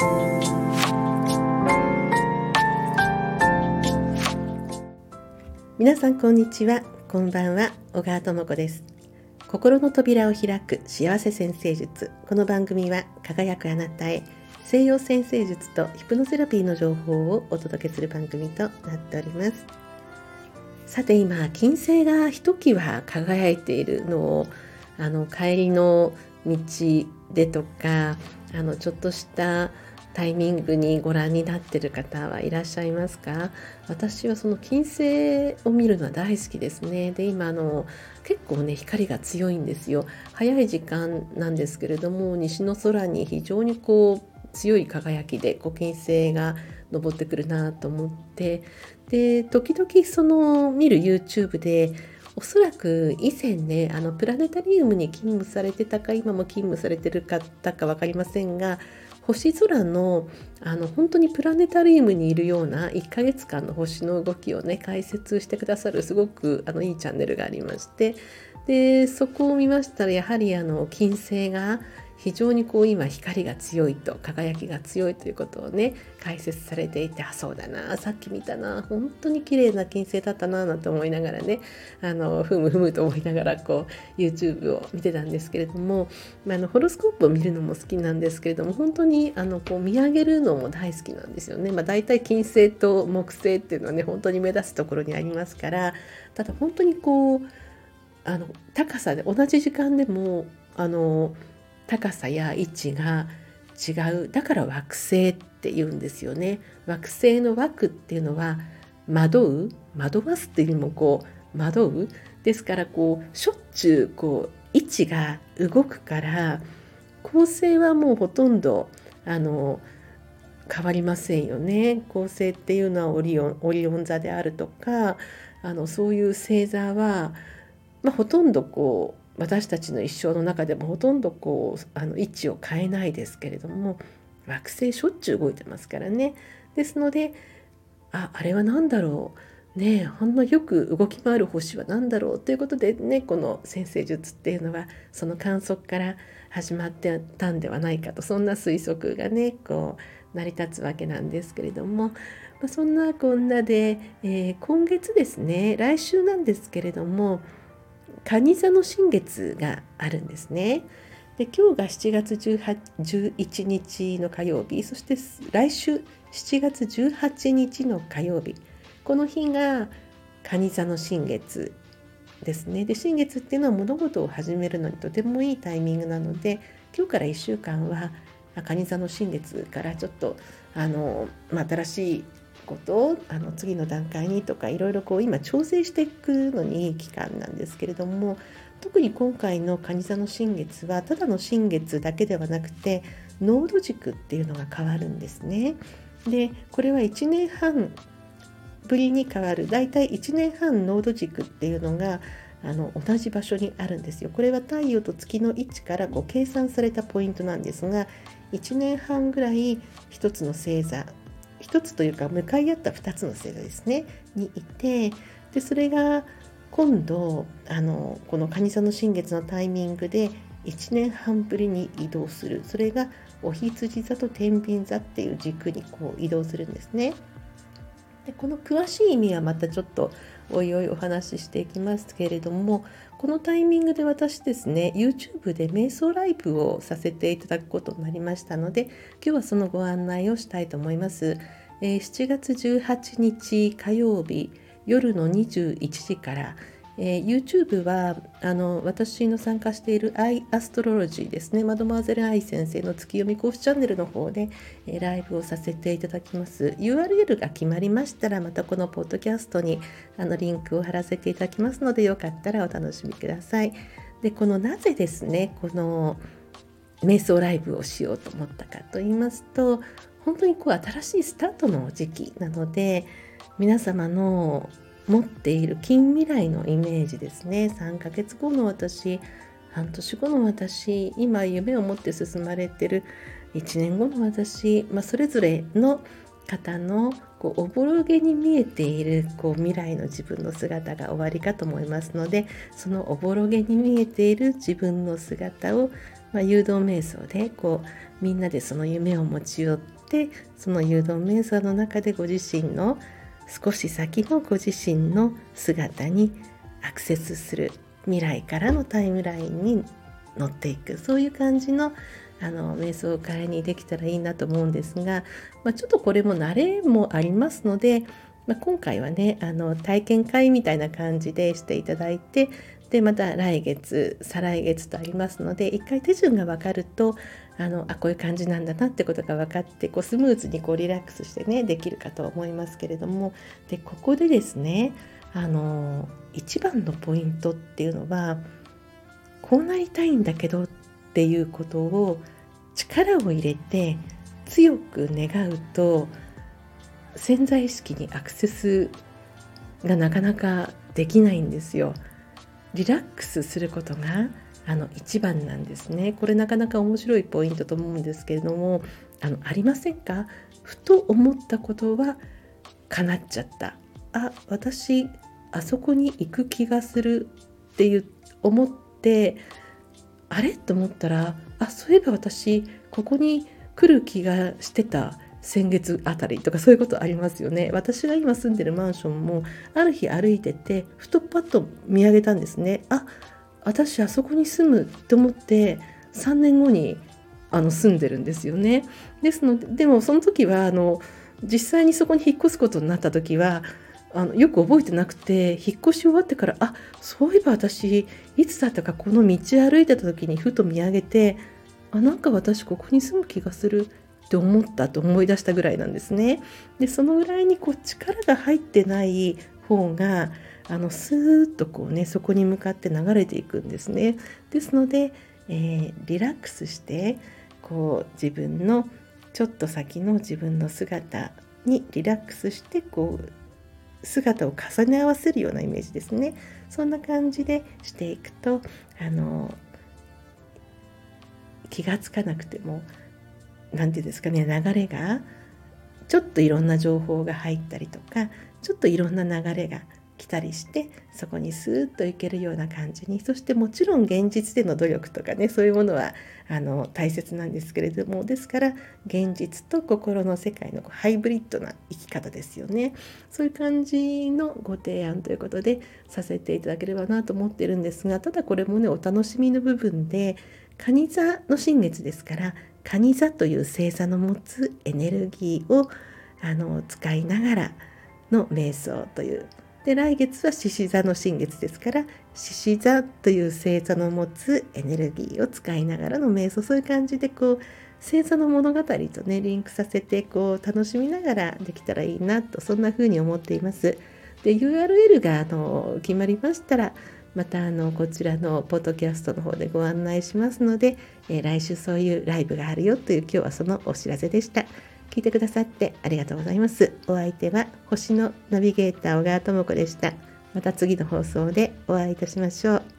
皆さんこんにちは。こんばんは。小川智子です。心の扉を開く幸せ先生術。この番組は輝くあなたへ西洋先生術とヒプノセラピーの情報をお届けする番組となっております。さて今金星がひときわ輝いているのをあの帰りの道でとかあのちょっとしたタイミングにご覧になってる方はいらっしゃいますか？私はその金星を見るのは大好きですね。で今あの結構ね光が強いんですよ。早い時間なんですけれども西の空に非常にこう強い輝きでこう金星が昇ってくるなと思って。で時々その見る YouTube でおそらく以前ねあのプラネタリウムに勤務されてたか今も勤務されてる方か分かりませんが星空のあの本当にプラネタリウムにいるような1ヶ月間の星の動きをね解説してくださるすごくあのいいチャンネルがありましてでそこを見ましたらやはりあの金星が非常にこう今光が強いと輝きが強いということをね解説されていてあそうだなさっき見たな本当に綺麗な金星だったななんて思いながらねあのふむふむと思いながらこう YouTube を見てたんですけれども、まあ、あのホロスコープを見るのも好きなんですけれども本当にあのこう見上げるのも大好きなんですよね。まあ、大体金星と木星っていうのはね本当に目立つところにありますからただ本当にこうあの高さで同じ時間でもあの高さや位置が違う。だから惑星って言うんですよね。惑星の枠っていうのは惑う惑わすっていうよりもこう惑う。ですからこうしょっちゅうこう位置が動くから構成はもうほとんどあの変わりませんよね。構成っていうのはオリオンオリオン座であるとかあのそういう星座は、まあ、ほとんどこう私たちの一生の中でもほとんどこうあの位置を変えないですけれども惑星しょっちゅう動いてますからね。ですのでああれは何だろう。ねえほんのよく動き回る星は何だろうということでねこの先生術っていうのはその観測から始まってたんではないかとそんな推測がねこう成り立つわけなんですけれども、まあ、そんなこんなで、えー、今月ですね来週なんですけれども蟹座の新月があるんですね。で今日が7月11日の火曜日そして来週7月18日の火曜日この日が蟹座の新月ですねで新月っていうのは物事を始めるのにとてもいいタイミングなので今日から1週間は蟹座の新月からちょっとあの、まあ、新しいことをあの次の段階にとかいろいろこう今調整していくのにいい期間なんですけれども特に今回の蟹座の新月はただの新月だけではなくて濃度軸っていうのが変わるんですね。でこれは1年半ぶりに変わるだいたい1年半濃度軸っていうのがあの同じ場所にあるんですよ。これは太陽と月の位置からこう計算されたポイントなんですが1年半ぐらい1つの星座1つというか向かい合った2つの星座ですねにいてでそれが今度あのこの蟹座の新月のタイミングで1年半ぶりに移動するそれがお羊座と天秤座っていう軸にこう移動するんですね。でこの詳しい意味はまたちょっとおいおいお話ししていきますけれどもこのタイミングで私ですね YouTube で瞑想ライブをさせていただくことになりましたので今日はそのご案内をしたいと思います、えー、7月18日火曜日夜の21時からえー、YouTube はあの私の参加しているアイアストロロジーですね。マドマーゼルアイ先生の月読み講師チャンネルの方で、えー、ライブをさせていただきます。URL が決まりましたらまたこのポッドキャストにあのリンクを貼らせていただきますのでよかったらお楽しみください。でこのなぜですねこの瞑想ライブをしようと思ったかと言いますと本当にこう新しいスタートの時期なので皆様の持っている近未来のイメージですね。3ヶ月後の私半年後の私今夢を持って進まれてる1年後の私、まあ、それぞれの方のこうおぼろげに見えているこう未来の自分の姿が終わりかと思いますのでそのおぼろげに見えている自分の姿を、まあ、誘導瞑想でこうみんなでその夢を持ち寄ってその誘導瞑想の中でご自身の少し先のご自身の姿にアクセスする未来からのタイムラインに乗っていく。そういう感じのあの瞑想会にできたらいいなと思うんですが、まあ、ちょっとこれも慣れもありますので、まあ、今回はねあの体験会みたいな感じでしていただいてでまた来月再来月とありますので一回手順が分かるとあのあこういう感じなんだなってことが分かってこうスムーズにこうリラックスしてねできるかと思いますけれどもでここでですねあの一番のポイントっていうのはこうなりたいんだけどっていうことを力を入れて強く願うと潜在意識にアクセスがなかなかできないんですよ。リラックスすることがあの一番なんですね。これなかなか面白いポイントと思うんですけれどもあのありませんか？ふと思ったことは叶っちゃった。あ私あそこに行く気がするっていう思ってあれ？と思ったらあそういえば私ここに来る気がしてた。先月あたりとかそういうことありますよね。私が今住んでるマンションもある日歩いててふとパッと見上げたんですね。あ私あそこに住むって思って3年後にあの住んでるんですよねですのででもその時はあの実際にそこに引っ越すことになった時はあのよく覚えてなくて引っ越し終わってからあそういえば私いつだったかこの道歩いてた時にふと見上げてあなんか私ここに住む気がするって思ったと思い出したぐらいなんですね。でそのぐらいにこう力が入ってない方があのスーッとこうねそこに向かって流れていくんですね。ですので、えー、リラックスしてこう自分のちょっと先の自分の姿にリラックスしてこう姿を重ね合わせるようなイメージですねそんな感じでしていくとあの気が付かなくても何て言うんですかね流れがちょっといろんな情報が入ったりとかちょっといろんな流れが来たりしてそこにスーッといけるような感じにそしてもちろん現実での努力とかねそういうものはあの大切なんですけれどもですから現実と心の世界のハイブリッドな生き方ですよね。そういう感じのご提案ということでさせていただければなと思ってるんですがただこれもねお楽しみの部分で蟹座の新月ですから蟹座という星座の持つエネルギーをあの使いながらの瞑想というで来月は獅子座の新月ですから獅子座という星座の持つエネルギーを使いながらの瞑想そういう感じでこう星座の物語とねリンクさせてこう楽しみながらできたらいいなとそんな風に思っています。で URL があの決まりましたらまたあのこちらのポッドキャストの方でご案内しますので、えー、来週そういうライブがあるよという今日はそのお知らせでした。聞いてくださってありがとうございます。お相手は星のナビゲーター小川智子でした。また次の放送でお会いいたしましょう。